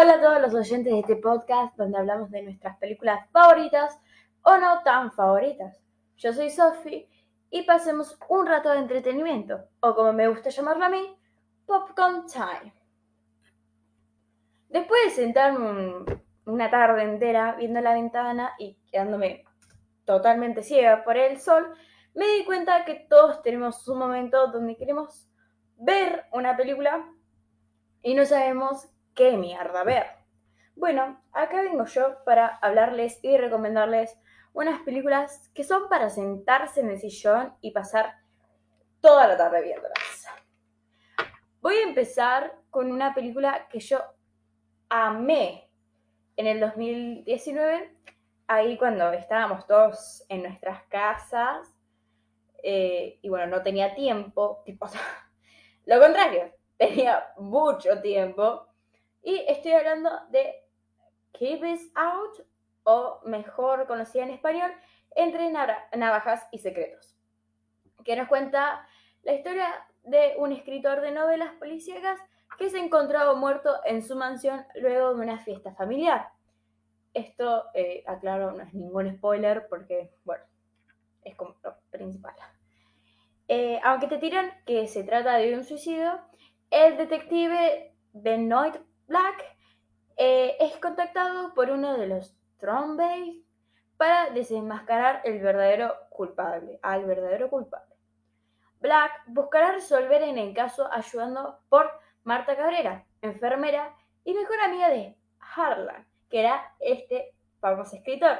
Hola a todos los oyentes de este podcast donde hablamos de nuestras películas favoritas o no tan favoritas. Yo soy Sophie y pasemos un rato de entretenimiento, o como me gusta llamarlo a mí, Popcorn Time. Después de sentarme una tarde entera viendo la ventana y quedándome totalmente ciega por el sol, me di cuenta que todos tenemos un momento donde queremos ver una película y no sabemos qué mierda ver. Bueno, acá vengo yo para hablarles y recomendarles unas películas que son para sentarse en el sillón y pasar toda la tarde viéndolas. Voy a empezar con una película que yo amé en el 2019, ahí cuando estábamos todos en nuestras casas eh, y bueno, no tenía tiempo, tipo, lo contrario, tenía mucho tiempo y estoy hablando de Keep It Out, o mejor conocida en español, Entre Navajas y Secretos, que nos cuenta la historia de un escritor de novelas policíacas que se encontraba muerto en su mansión luego de una fiesta familiar. Esto, eh, aclaro, no es ningún spoiler porque, bueno, es como lo principal. Eh, aunque te tiran que se trata de un suicidio, el detective Benoit Black eh, es contactado por uno de los Trombay para desenmascarar el verdadero culpable, al verdadero culpable. Black buscará resolver en el caso ayudando por Marta Cabrera, enfermera y mejor amiga de Harlan, que era este famoso escritor.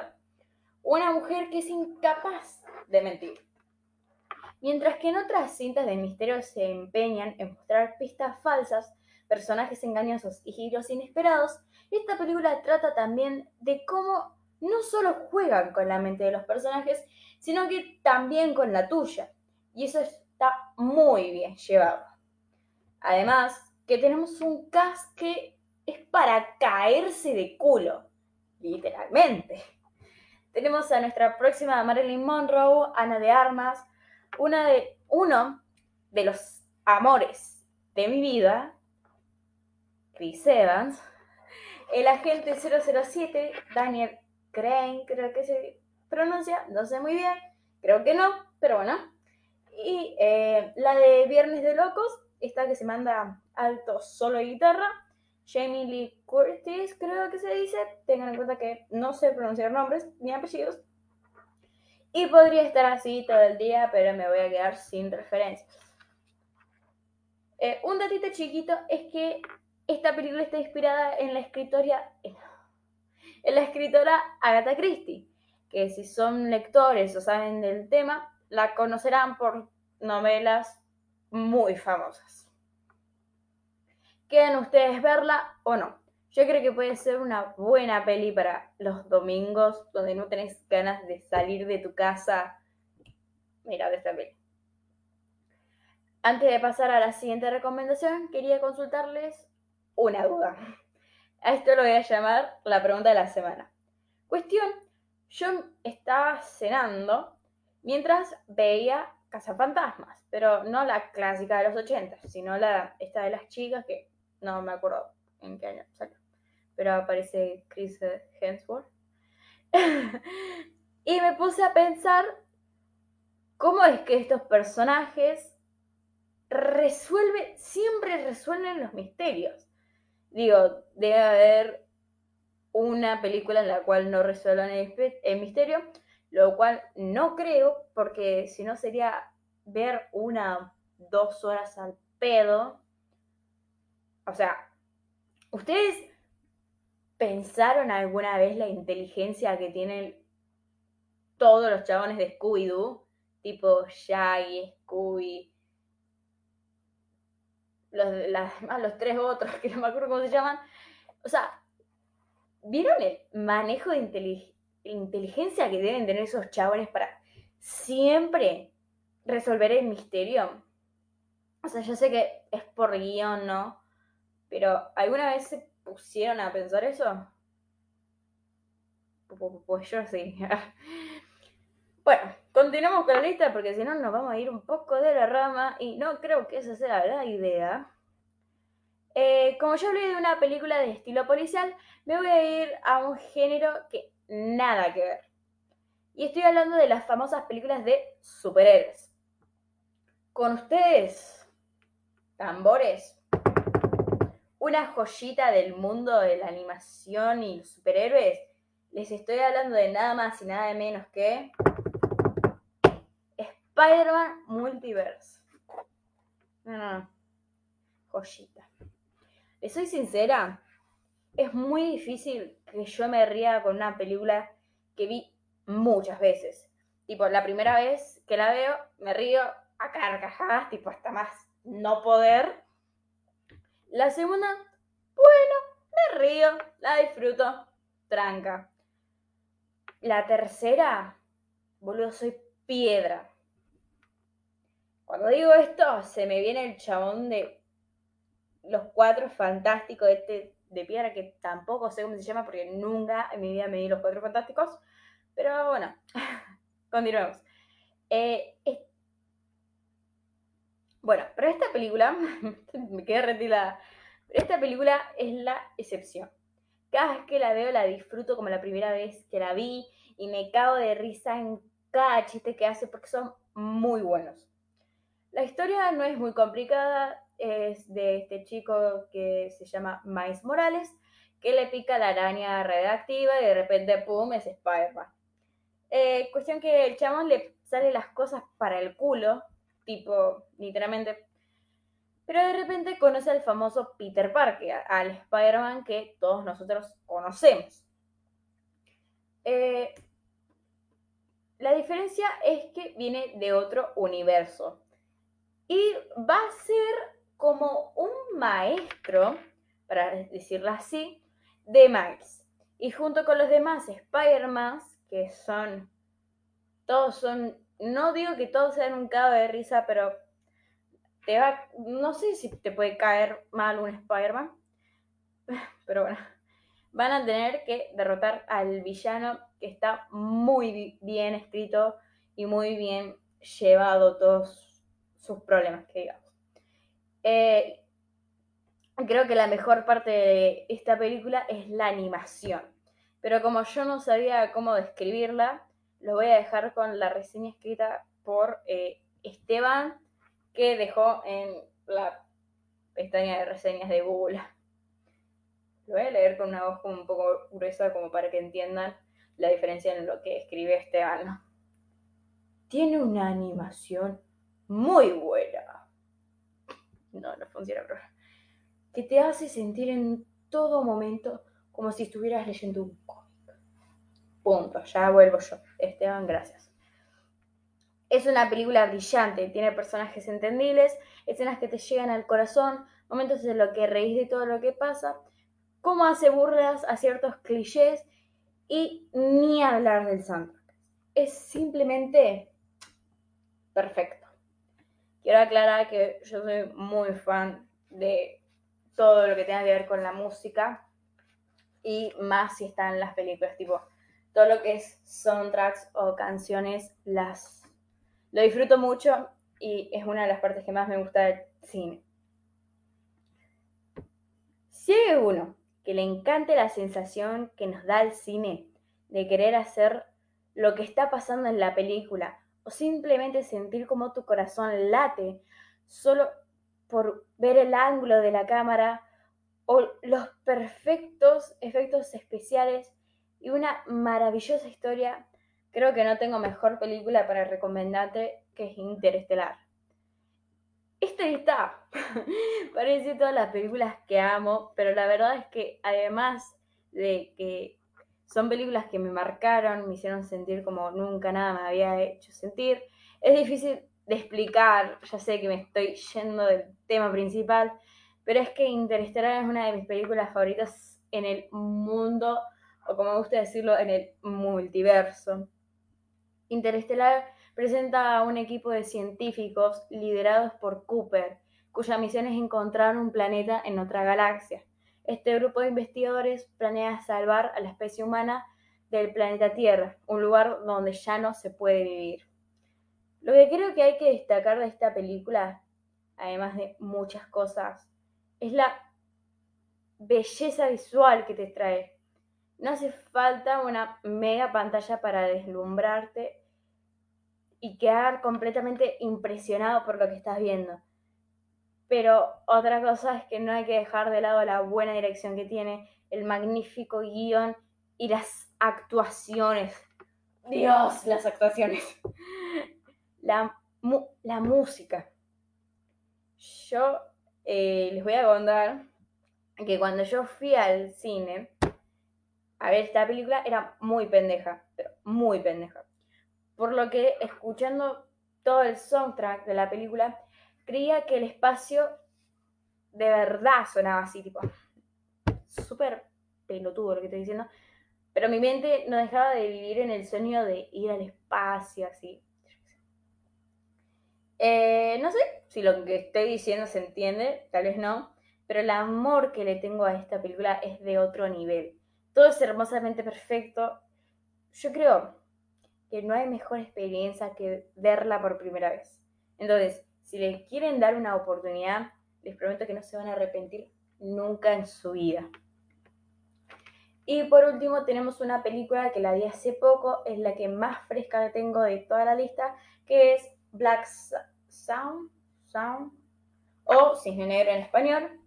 Una mujer que es incapaz de mentir. Mientras que en otras cintas de misterio se empeñan en mostrar pistas falsas personajes engañosos y giros inesperados, esta película trata también de cómo no solo juegan con la mente de los personajes, sino que también con la tuya. Y eso está muy bien llevado. Además, que tenemos un cast que es para caerse de culo, literalmente. Tenemos a nuestra próxima Marilyn Monroe, Ana de Armas, una de, uno de los amores de mi vida, El agente 007, Daniel Crane, creo que se pronuncia, no sé muy bien, creo que no, pero bueno. Y eh, la de Viernes de Locos, esta que se manda alto solo guitarra, Jamie Lee Curtis, creo que se dice, tengan en cuenta que no sé pronunciar nombres ni apellidos. Y podría estar así todo el día, pero me voy a quedar sin referencias. Eh, un datito chiquito es que esta película está inspirada en la escritora, en la escritora Agatha Christie, que si son lectores o saben del tema, la conocerán por novelas muy famosas. Quedan ustedes verla o no. Yo creo que puede ser una buena peli para los domingos donde no tenés ganas de salir de tu casa. Mira esta peli. Antes de pasar a la siguiente recomendación, quería consultarles una duda. A esto lo voy a llamar la pregunta de la semana. Cuestión, yo estaba cenando mientras veía Cazafantasmas, pero no la clásica de los 80, sino la esta de las chicas que no me acuerdo en qué año salió, pero aparece Chris Hemsworth. y me puse a pensar cómo es que estos personajes resuelven, siempre resuelven los misterios. Digo, debe haber una película en la cual no resuelvan el, misterio, lo cual no creo, porque si no sería ver una, dos horas al pedo. O sea, ¿ustedes pensaron alguna vez la inteligencia que tienen todos los chabones de Scooby-Doo? Tipo Shaggy, Scooby, los, los tres otros, que no me acuerdo cómo se llaman. O sea, ¿vieron el manejo de inteligencia que deben tener esos chabones para siempre resolver el misterio? O sea, yo sé que es por guion, ¿no? Pero ¿alguna vez se pusieron a pensar eso? Pues yo sí. bueno, continuamos con la lista porque si no nos vamos a ir un poco de la rama y no creo que esa sea la idea. Eh, como yo hablé de una película de estilo policial, me voy a ir a un género que nada que ver. Y estoy hablando de las famosas películas de superhéroes. Con ustedes, tambores, una joyita del mundo de la animación y los superhéroes, les estoy hablando de nada más y nada de menos que Spider-Man Multiverse. No, no, no. Joyita. Les soy sincera, es muy difícil que yo me ría con una película que vi muchas veces. Tipo, la primera vez que la veo, me río a carcajadas, tipo, hasta más no poder. La segunda, bueno, me río, la disfruto, tranca. La tercera, boludo, soy piedra. Cuando digo esto, se me viene el chabón de los cuatro fantásticos este, de piedra, que tampoco sé cómo se llama porque nunca en mi vida me di los cuatro fantásticos. Pero bueno, continuemos. Eh, bueno, pero esta película, me quedé retirada. Esta película es la excepción. Cada vez que la veo la disfruto como la primera vez que la vi y me cago de risa en cada chiste que hace porque son muy buenos. La historia no es muy complicada, es de este chico que se llama Miles Morales, que le pica la araña redactiva y de repente, ¡pum!, es Spider-Man. Eh, cuestión que el chamón le sale las cosas para el culo, tipo, literalmente. Pero de repente conoce al famoso Peter Parker, al Spider-Man que todos nosotros conocemos. Eh, la diferencia es que viene de otro universo. Y va a ser como un maestro, para decirlo así, de Miles. Y junto con los demás Spider-Man, que son, todos son, no digo que todos sean un cago de risa, pero te va, no sé si te puede caer mal un Spider-Man, pero bueno, van a tener que derrotar al villano que está muy bien escrito y muy bien llevado todos sus problemas, que digamos. Eh, creo que la mejor parte de esta película es la animación. Pero como yo no sabía cómo describirla, lo voy a dejar con la reseña escrita por eh, Esteban, que dejó en la pestaña de reseñas de Google. Lo voy a leer con una voz un poco gruesa como para que entiendan la diferencia en lo que escribe Esteban. Tiene una animación muy buena no, no funciona, pero que te hace sentir en todo momento como si estuvieras leyendo un cómic. Punto, ya vuelvo yo. Esteban, gracias. Es una película brillante, tiene personajes entendibles, escenas que te llegan al corazón, momentos en los que reís de todo lo que pasa, cómo hace burlas a ciertos clichés y ni hablar del soundtrack. Es simplemente perfecto. Quiero aclarar que yo soy muy fan de todo lo que tenga que ver con la música y más si están las películas, tipo todo lo que es soundtracks o canciones, las lo disfruto mucho y es una de las partes que más me gusta del cine. Si hay uno que le encante la sensación que nos da el cine de querer hacer lo que está pasando en la película o simplemente sentir como tu corazón late solo por ver el ángulo de la cámara o los perfectos efectos especiales y una maravillosa historia, creo que no tengo mejor película para recomendarte que es Interestelar. Esta lista parece todas las películas que amo, pero la verdad es que además de que son películas que me marcaron, me hicieron sentir como nunca nada me había hecho sentir. Es difícil de explicar, ya sé que me estoy yendo del tema principal, pero es que Interestelar es una de mis películas favoritas en el mundo, o como me gusta decirlo, en el multiverso. Interestelar presenta a un equipo de científicos liderados por Cooper, cuya misión es encontrar un planeta en otra galaxia. Este grupo de investigadores planea salvar a la especie humana del planeta Tierra, un lugar donde ya no se puede vivir. Lo que creo que hay que destacar de esta película, además de muchas cosas, es la belleza visual que te trae. No hace falta una mega pantalla para deslumbrarte y quedar completamente impresionado por lo que estás viendo. Pero otra cosa es que no hay que dejar de lado la buena dirección que tiene, el magnífico guion y las actuaciones. Dios, las actuaciones. La, la música. Yo eh, les voy a contar que cuando yo fui al cine a ver esta película era muy pendeja, pero muy pendeja. Por lo que escuchando todo el soundtrack de la película, creía que el espacio de verdad sonaba así, tipo, súper pelotudo lo que estoy diciendo, pero mi mente no dejaba de vivir en el sueño de ir al espacio, así. Eh, no sé si lo que estoy diciendo se entiende, tal vez no, pero el amor que le tengo a esta película es de otro nivel. Todo es hermosamente perfecto. Yo creo que no hay mejor experiencia que verla por primera vez. Entonces, si les quieren dar una oportunidad, les prometo que no se van a arrepentir nunca en su vida. Y por último tenemos una película que la vi hace poco, es la que más fresca tengo de toda la lista, que es Black Sound, Sound o Cisne Negro en español,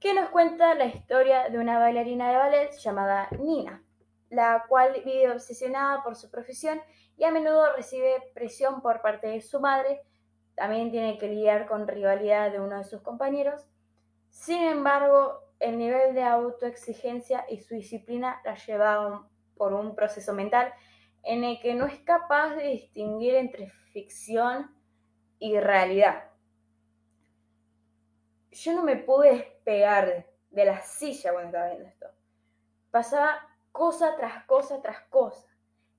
que nos cuenta la historia de una bailarina de ballet llamada Nina, la cual vive obsesionada por su profesión y a menudo recibe presión por parte de su madre, también tiene que lidiar con rivalidad de uno de sus compañeros. Sin embargo, el nivel de autoexigencia y su disciplina la lleva por un proceso mental en el que no es capaz de distinguir entre ficción y realidad. Yo no me pude despegar de la silla cuando estaba viendo esto. Pasaba cosa tras cosa tras cosa.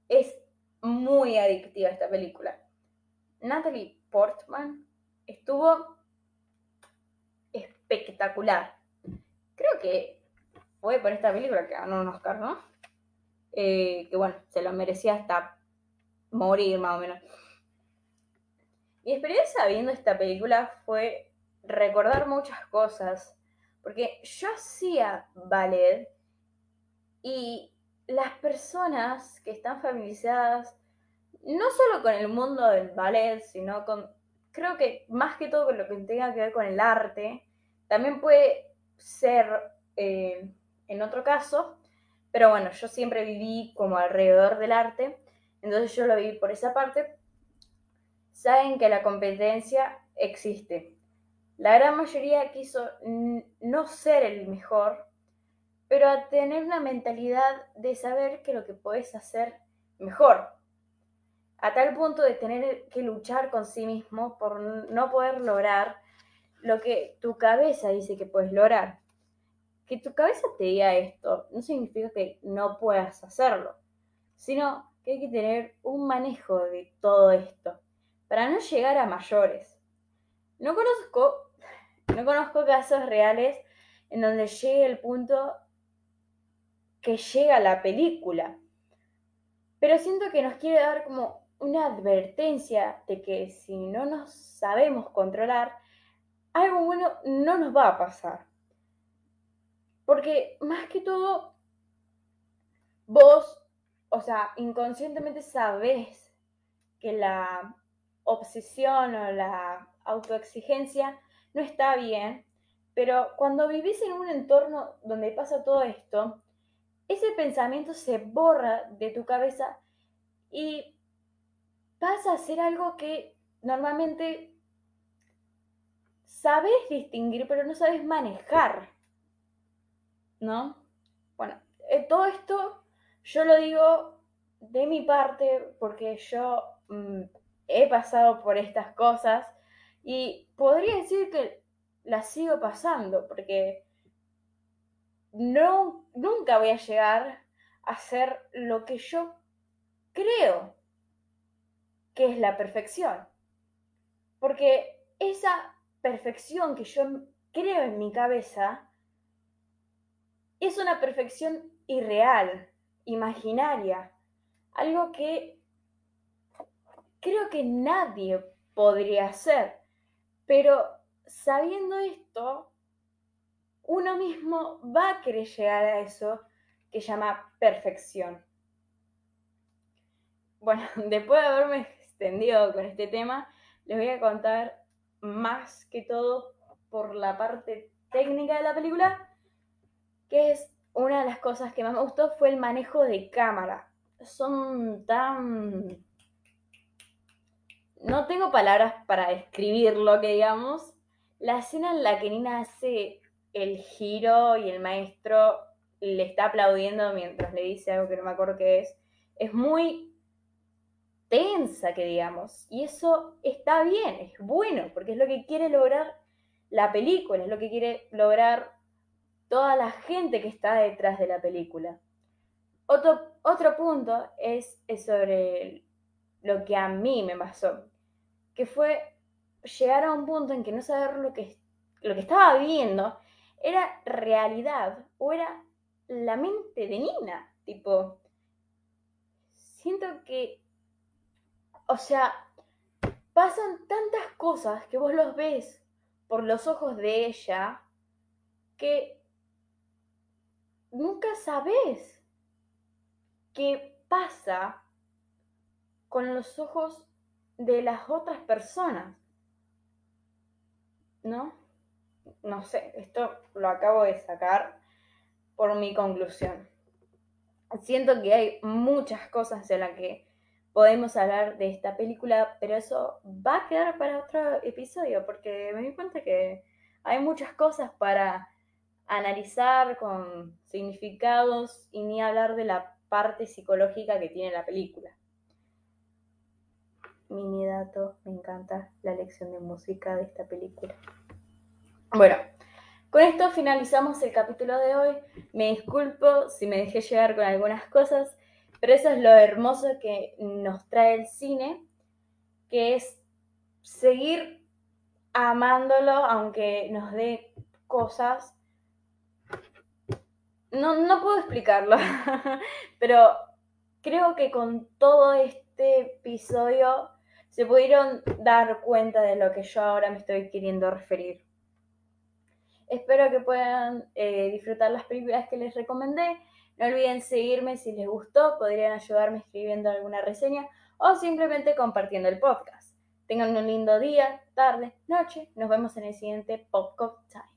Es muy adictiva esta película. Natalie Portman estuvo espectacular. Creo que fue por esta película que ganó un Oscar, ¿no? Eh, que bueno, se lo merecía hasta morir más o menos. Mi experiencia viendo esta película fue recordar muchas cosas, porque yo hacía ballet y las personas que están familiarizadas no solo con el mundo del ballet, sino con, creo que más que todo con lo que tenga que ver con el arte, también puede ser eh, en otro caso, pero bueno, yo siempre viví como alrededor del arte, entonces yo lo viví por esa parte. Saben que la competencia existe. La gran mayoría quiso no ser el mejor, pero a tener una mentalidad de saber que lo que puedes hacer mejor. A tal punto de tener que luchar con sí mismo por no poder lograr lo que tu cabeza dice que puedes lograr. Que tu cabeza te diga esto no significa que no puedas hacerlo, sino que hay que tener un manejo de todo esto para no llegar a mayores. No conozco, no conozco casos reales en donde llegue el punto que llega la película, pero siento que nos quiere dar como una advertencia de que si no nos sabemos controlar, algo bueno no nos va a pasar. Porque más que todo, vos, o sea, inconscientemente sabés que la obsesión o la autoexigencia no está bien, pero cuando vivís en un entorno donde pasa todo esto, ese pensamiento se borra de tu cabeza y pasa a ser algo que normalmente sabes distinguir, pero no sabes manejar. ¿No? Bueno, eh, todo esto yo lo digo de mi parte porque yo mm, he pasado por estas cosas y podría decir que las sigo pasando porque no, nunca voy a llegar a hacer lo que yo creo que es la perfección. Porque esa perfección que yo creo en mi cabeza es una perfección irreal, imaginaria, algo que creo que nadie podría hacer. Pero sabiendo esto, uno mismo va a querer llegar a eso que llama perfección. Bueno, después de haberme extendido con este tema, les voy a contar más que todo por la parte técnica de la película, que es una de las cosas que más me gustó fue el manejo de cámara. Son tan... No tengo palabras para describir lo que digamos. La escena en la que Nina hace el giro y el maestro le está aplaudiendo mientras le dice algo que no me acuerdo qué es, es muy tensa, que digamos. Y eso está bien, es bueno, porque es lo que quiere lograr la película, es lo que quiere lograr toda la gente que está detrás de la película. Otro, otro punto es, sobre lo que a mí me pasó, que fue llegar a un punto en que no saber lo que, lo que estaba viendo era realidad o era la mente de Nina. Tipo, siento que, o sea, pasan tantas cosas que vos los ves por los ojos de ella que nunca sabes qué pasa con los ojos de las otras personas. ¿No? No sé, esto lo acabo de sacar por mi conclusión. Siento que hay muchas cosas de las que podemos hablar de esta película, pero eso va a quedar para otro episodio, porque me di cuenta que hay muchas cosas para analizar con significados y ni hablar de la parte psicológica que tiene la película. Mini dato, me encanta la lección de música de esta película. Bueno, con esto finalizamos el capítulo de hoy. Me disculpo si me dejé llegar con algunas cosas, pero eso es lo hermoso que nos trae el cine, que es seguir amándolo aunque nos dé cosas no, no puedo explicarlo, pero creo que con todo este episodio se pudieron dar cuenta de lo que yo ahora me estoy queriendo referir. Espero que puedan eh, disfrutar las películas que les recomendé. No olviden seguirme si les gustó, podrían ayudarme escribiendo alguna reseña o simplemente compartiendo el podcast. Tengan un lindo día, tarde, noche. Nos vemos en el siguiente Popcorn Time.